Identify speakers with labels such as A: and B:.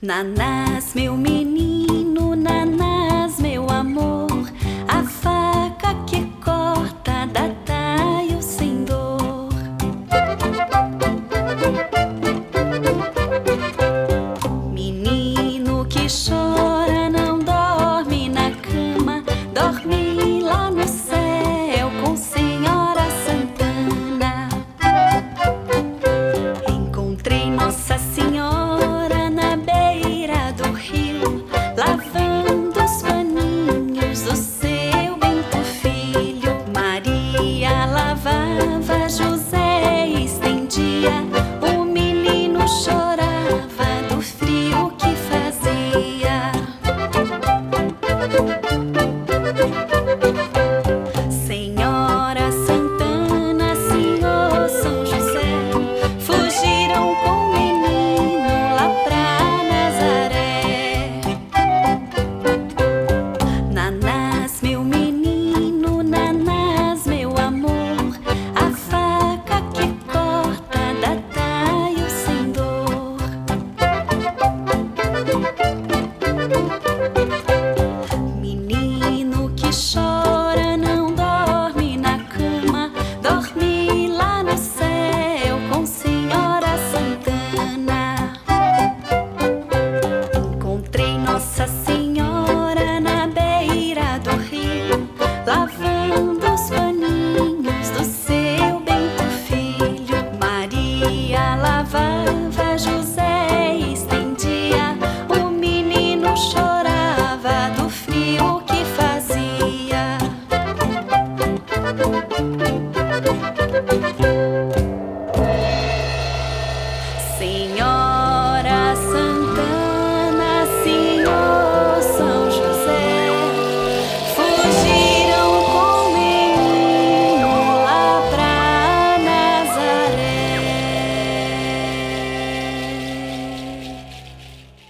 A: Nanás, meu menino.